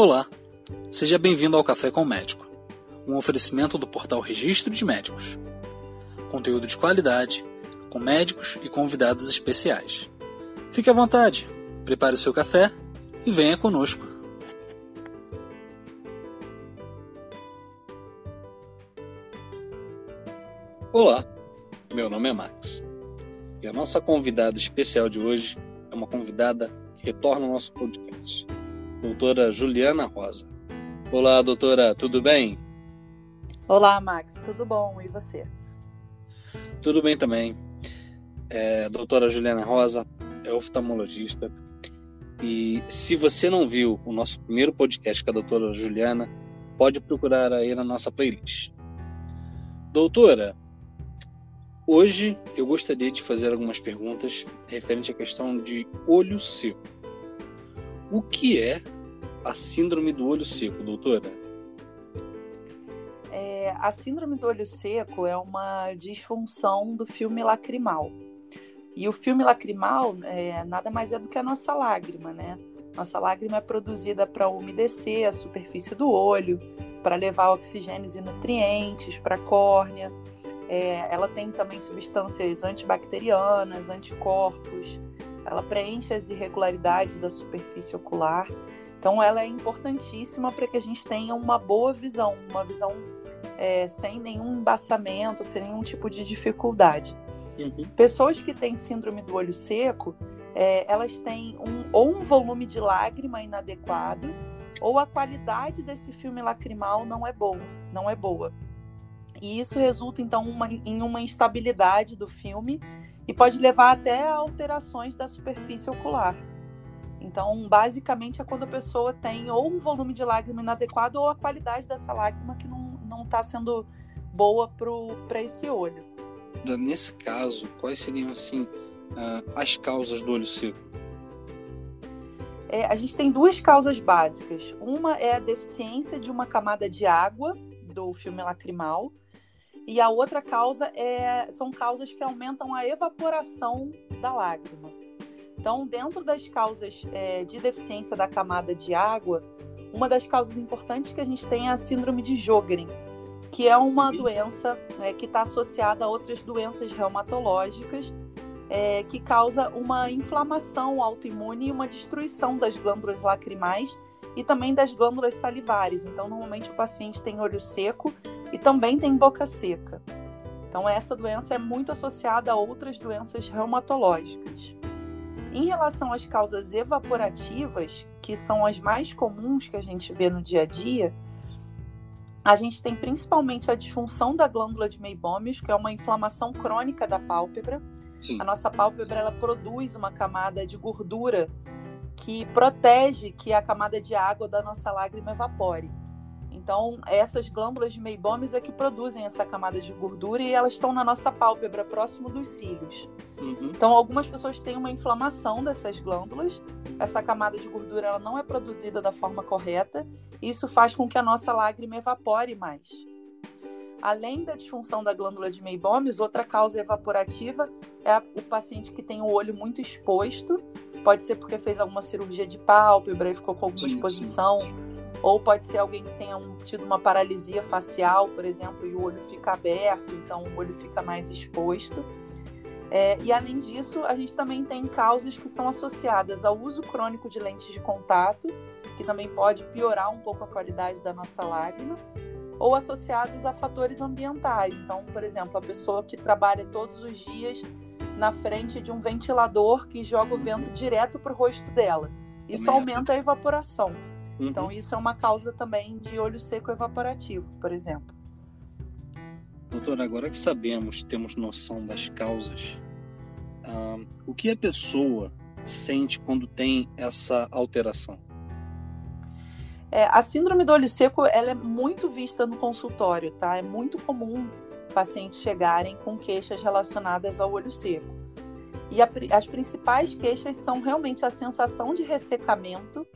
Olá, seja bem-vindo ao Café com o Médico, um oferecimento do portal Registro de Médicos. Conteúdo de qualidade, com médicos e convidados especiais. Fique à vontade, prepare o seu café e venha conosco. Olá, meu nome é Max e a nossa convidada especial de hoje é uma convidada que retorna ao nosso podcast doutora Juliana Rosa. Olá, doutora, tudo bem? Olá, Max, tudo bom? E você? Tudo bem também. É, doutora Juliana Rosa é oftalmologista e se você não viu o nosso primeiro podcast com a doutora Juliana, pode procurar aí na nossa playlist. Doutora, hoje eu gostaria de fazer algumas perguntas referente à questão de olho seco. O que é a síndrome do olho seco, doutora? É, a síndrome do olho seco é uma disfunção do filme lacrimal. E o filme lacrimal é, nada mais é do que a nossa lágrima, né? Nossa lágrima é produzida para umedecer a superfície do olho, para levar oxigênios e nutrientes para a córnea. É, ela tem também substâncias antibacterianas, anticorpos, ela preenche as irregularidades da superfície ocular. Então, ela é importantíssima para que a gente tenha uma boa visão, uma visão é, sem nenhum embaçamento, sem nenhum tipo de dificuldade. Uhum. Pessoas que têm síndrome do olho seco, é, elas têm um, ou um volume de lágrima inadequado, ou a qualidade desse filme lacrimal não é boa, não é boa. E isso resulta então uma, em uma instabilidade do filme e pode levar até a alterações da superfície ocular. Então, basicamente, é quando a pessoa tem ou um volume de lágrima inadequado ou a qualidade dessa lágrima que não está sendo boa para esse olho. Nesse caso, quais seriam assim as causas do olho seco? É, a gente tem duas causas básicas. Uma é a deficiência de uma camada de água do filme lacrimal, e a outra causa é, são causas que aumentam a evaporação da lágrima. Então, dentro das causas é, de deficiência da camada de água, uma das causas importantes que a gente tem é a síndrome de Jogren, que é uma doença né, que está associada a outras doenças reumatológicas, é, que causa uma inflamação autoimune e uma destruição das glândulas lacrimais e também das glândulas salivares. Então, normalmente o paciente tem olho seco e também tem boca seca. Então, essa doença é muito associada a outras doenças reumatológicas. Em relação às causas evaporativas, que são as mais comuns que a gente vê no dia a dia, a gente tem principalmente a disfunção da glândula de Meibomius, que é uma inflamação crônica da pálpebra. Sim. A nossa pálpebra ela produz uma camada de gordura que protege que a camada de água da nossa lágrima evapore. Então, essas glândulas de Meibomius é que produzem essa camada de gordura e elas estão na nossa pálpebra, próximo dos cílios. Uhum. Então, algumas pessoas têm uma inflamação dessas glândulas, essa camada de gordura ela não é produzida da forma correta, e isso faz com que a nossa lágrima evapore mais. Além da disfunção da glândula de Meibomius, outra causa evaporativa é o paciente que tem o olho muito exposto, pode ser porque fez alguma cirurgia de pálpebra e ficou com alguma exposição, ou pode ser alguém que tenha um, tido uma paralisia facial, por exemplo, e o olho fica aberto, então o olho fica mais exposto. É, e além disso, a gente também tem causas que são associadas ao uso crônico de lentes de contato, que também pode piorar um pouco a qualidade da nossa lágrima, ou associadas a fatores ambientais. Então, por exemplo, a pessoa que trabalha todos os dias na frente de um ventilador que joga o vento direto para o rosto dela. Isso aumenta a evaporação. Uhum. Então, isso é uma causa também de olho seco evaporativo, por exemplo. Doutora, agora que sabemos, temos noção das causas, o que a pessoa sente quando tem essa alteração? É, a síndrome do olho seco ela é muito vista no consultório, tá? É muito comum pacientes chegarem com queixas relacionadas ao olho seco. E a, as principais queixas são realmente a sensação de ressecamento,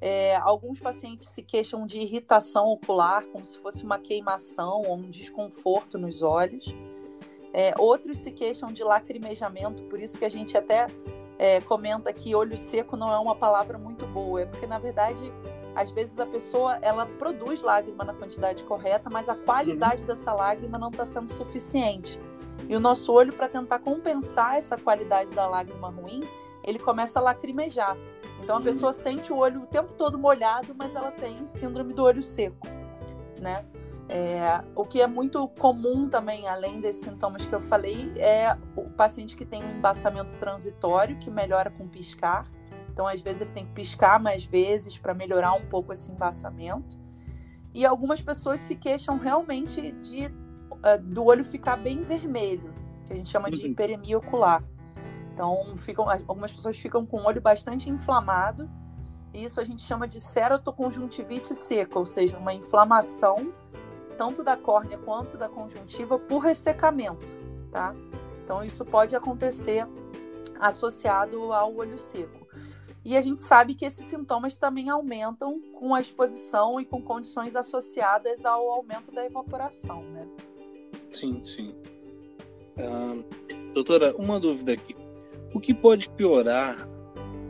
é, alguns pacientes se queixam de irritação ocular, como se fosse uma queimação ou um desconforto nos olhos. É, outros se queixam de lacrimejamento, por isso que a gente até é, comenta que olho seco não é uma palavra muito boa, é porque na verdade às vezes a pessoa ela produz lágrima na quantidade correta, mas a qualidade uhum. dessa lágrima não está sendo suficiente. E o nosso olho, para tentar compensar essa qualidade da lágrima ruim, ele começa a lacrimejar. Então a uhum. pessoa sente o olho o tempo todo molhado, mas ela tem síndrome do olho seco, né? É, o que é muito comum também, além desses sintomas que eu falei, é o paciente que tem um embaçamento transitório, que melhora com piscar. Então, às vezes, ele tem que piscar mais vezes para melhorar um pouco esse embaçamento. E algumas pessoas se queixam realmente de, uh, do olho ficar bem vermelho, que a gente chama de uhum. hiperemia ocular. Então, ficam, algumas pessoas ficam com o olho bastante inflamado. E isso a gente chama de ceratoconjuntivite seca, ou seja, uma inflamação tanto da córnea quanto da conjuntiva por ressecamento, tá? Então isso pode acontecer associado ao olho seco. E a gente sabe que esses sintomas também aumentam com a exposição e com condições associadas ao aumento da evaporação, né? Sim, sim. Uh, doutora, uma dúvida aqui. O que pode piorar,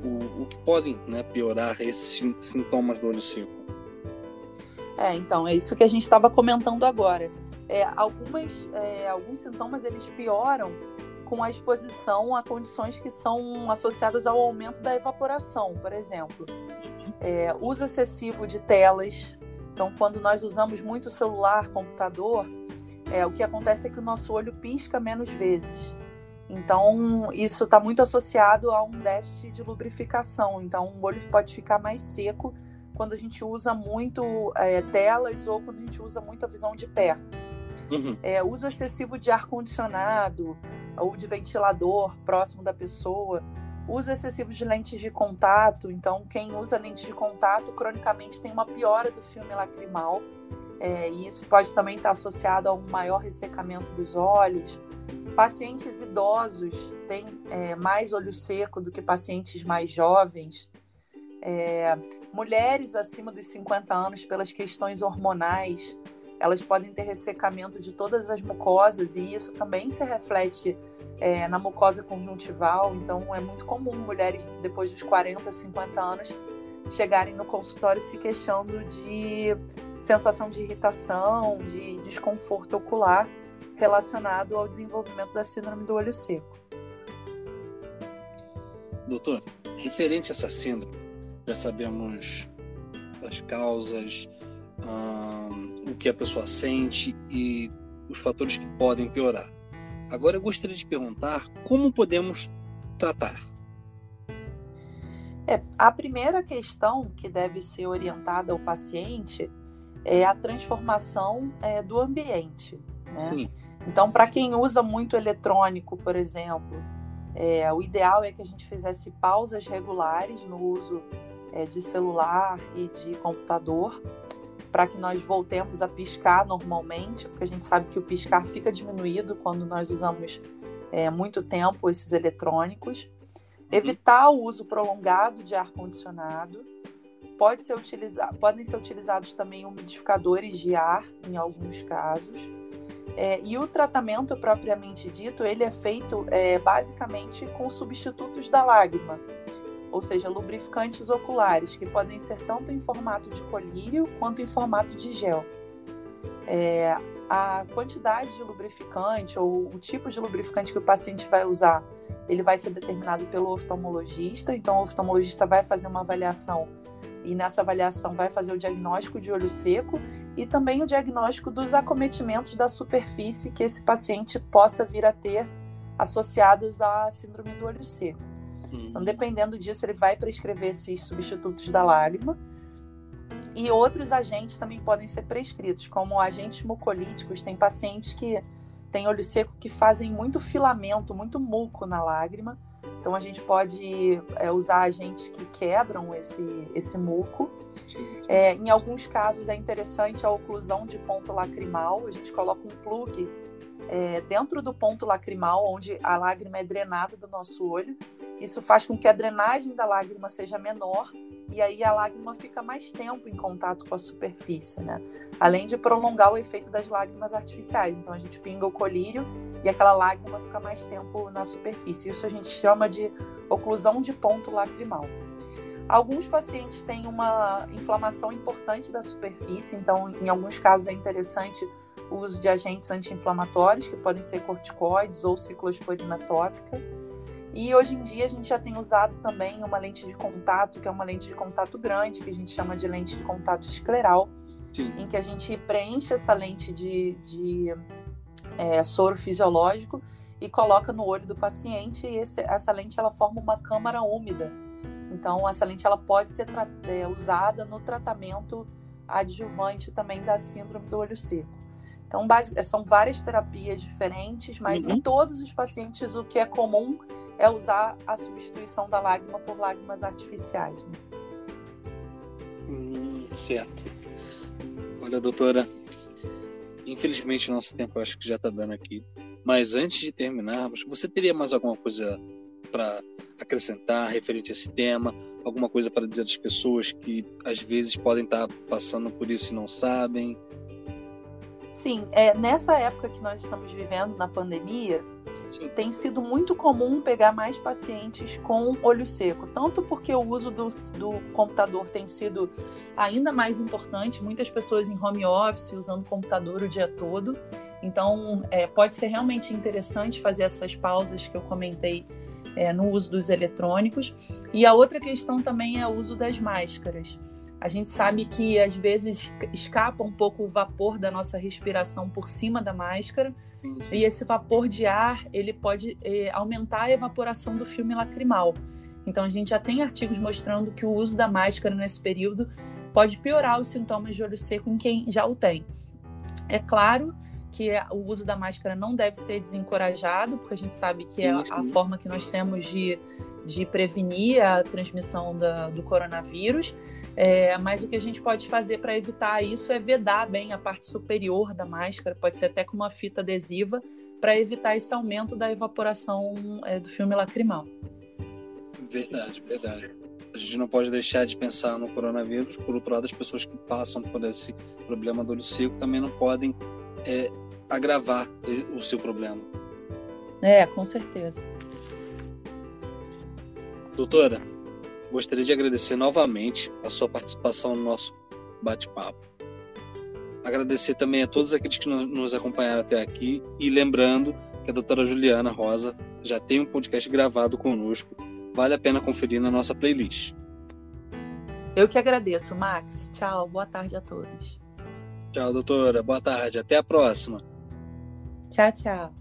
o, o que podem né, piorar esses sintomas do olho seco? É, então, é isso que a gente estava comentando agora. É, algumas, é, alguns sintomas eles pioram com a exposição a condições que são associadas ao aumento da evaporação, por exemplo. É, uso excessivo de telas. Então, quando nós usamos muito celular, computador, é, o que acontece é que o nosso olho pisca menos vezes. Então, isso está muito associado a um déficit de lubrificação. Então, o olho pode ficar mais seco quando a gente usa muito é, telas ou quando a gente usa muito a visão de perto. Uhum. É, uso excessivo de ar-condicionado ou de ventilador próximo da pessoa. Uso excessivo de lentes de contato. Então, quem usa lentes de contato, cronicamente tem uma piora do filme lacrimal. É, e isso pode também estar associado a um maior ressecamento dos olhos. Pacientes idosos têm é, mais olho seco do que pacientes mais jovens. É, mulheres acima dos 50 anos, pelas questões hormonais, elas podem ter ressecamento de todas as mucosas e isso também se reflete é, na mucosa conjuntival. Então, é muito comum mulheres depois dos 40, 50 anos chegarem no consultório se queixando de sensação de irritação, de desconforto ocular relacionado ao desenvolvimento da síndrome do olho seco. Doutor, referente a essa síndrome, já sabemos as causas, o que a pessoa sente e os fatores que podem piorar. Agora eu gostaria de perguntar como podemos tratar. É, a primeira questão que deve ser orientada ao paciente é a transformação é, do ambiente. Né? Sim. Então, para quem usa muito eletrônico, por exemplo, é, o ideal é que a gente fizesse pausas regulares no uso é, de celular e de computador, para que nós voltemos a piscar normalmente, porque a gente sabe que o piscar fica diminuído quando nós usamos é, muito tempo esses eletrônicos. Uhum. Evitar o uso prolongado de ar-condicionado. Pode ser utilizado, podem ser utilizados também umidificadores de ar, em alguns casos. É, e o tratamento propriamente dito, ele é feito é, basicamente com substitutos da lágrima ou seja, lubrificantes oculares, que podem ser tanto em formato de colírio quanto em formato de gel. É, a quantidade de lubrificante ou o tipo de lubrificante que o paciente vai usar, ele vai ser determinado pelo oftalmologista. Então, o oftalmologista vai fazer uma avaliação e nessa avaliação vai fazer o diagnóstico de olho seco e também o diagnóstico dos acometimentos da superfície que esse paciente possa vir a ter associados à síndrome do olho seco. Então, dependendo disso, ele vai prescrever esses substitutos da lágrima. E outros agentes também podem ser prescritos, como agentes mucolíticos. Tem pacientes que têm olho seco que fazem muito filamento, muito muco na lágrima. Então, a gente pode é, usar agentes que quebram esse, esse muco. É, em alguns casos, é interessante a oclusão de ponto lacrimal. A gente coloca um plug é, dentro do ponto lacrimal, onde a lágrima é drenada do nosso olho. Isso faz com que a drenagem da lágrima seja menor e aí a lágrima fica mais tempo em contato com a superfície, né? Além de prolongar o efeito das lágrimas artificiais. Então a gente pinga o colírio e aquela lágrima fica mais tempo na superfície. Isso a gente chama de oclusão de ponto lacrimal. Alguns pacientes têm uma inflamação importante da superfície, então, em alguns casos, é interessante o uso de agentes anti-inflamatórios, que podem ser corticoides ou ciclosporina tópica. E hoje em dia a gente já tem usado também uma lente de contato, que é uma lente de contato grande, que a gente chama de lente de contato escleral, Sim. em que a gente preenche essa lente de, de é, soro fisiológico e coloca no olho do paciente e esse, essa lente ela forma uma câmara úmida. Então essa lente ela pode ser é, usada no tratamento adjuvante também da síndrome do olho seco. Então são várias terapias diferentes, mas uhum. em todos os pacientes o que é comum é usar a substituição da lágrima por lágrimas artificiais. Né? Hum, certo. Olha, doutora, infelizmente o nosso tempo acho que já está dando aqui. Mas antes de terminarmos, você teria mais alguma coisa para acrescentar referente a esse tema? Alguma coisa para dizer às pessoas que às vezes podem estar tá passando por isso e não sabem? Sim, é, nessa época que nós estamos vivendo, na pandemia, Tem sido muito comum pegar mais pacientes com olho seco, tanto porque o uso do, do computador tem sido ainda mais importante, muitas pessoas em home office usando computador o dia todo, então é, pode ser realmente interessante fazer essas pausas que eu comentei é, no uso dos eletrônicos. E a outra questão também é o uso das máscaras. A gente sabe que às vezes escapa um pouco o vapor da nossa respiração por cima da máscara e esse vapor de ar ele pode eh, aumentar a evaporação do filme lacrimal. Então a gente já tem artigos mostrando que o uso da máscara nesse período pode piorar os sintomas de olho seco em quem já o tem. É claro que o uso da máscara não deve ser desencorajado, porque a gente sabe que é a forma que nós temos de, de prevenir a transmissão da, do coronavírus. É, mas o que a gente pode fazer para evitar isso é vedar bem a parte superior da máscara, pode ser até com uma fita adesiva, para evitar esse aumento da evaporação é, do filme lacrimal. Verdade, verdade. A gente não pode deixar de pensar no coronavírus. Por outro lado, as pessoas que passam por esse problema do olho seco também não podem é, agravar o seu problema. É, com certeza. Doutora, gostaria de agradecer novamente a sua participação no nosso bate-papo. Agradecer também a todos aqueles que nos acompanharam até aqui e lembrando que a doutora Juliana Rosa já tem um podcast gravado conosco. Vale a pena conferir na nossa playlist. Eu que agradeço, Max. Tchau, boa tarde a todos. Tchau, doutora. Boa tarde. Até a próxima. Tchau, tchau.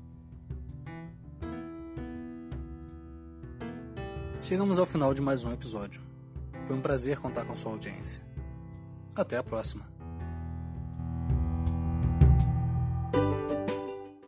Chegamos ao final de mais um episódio. Foi um prazer contar com sua audiência. Até a próxima.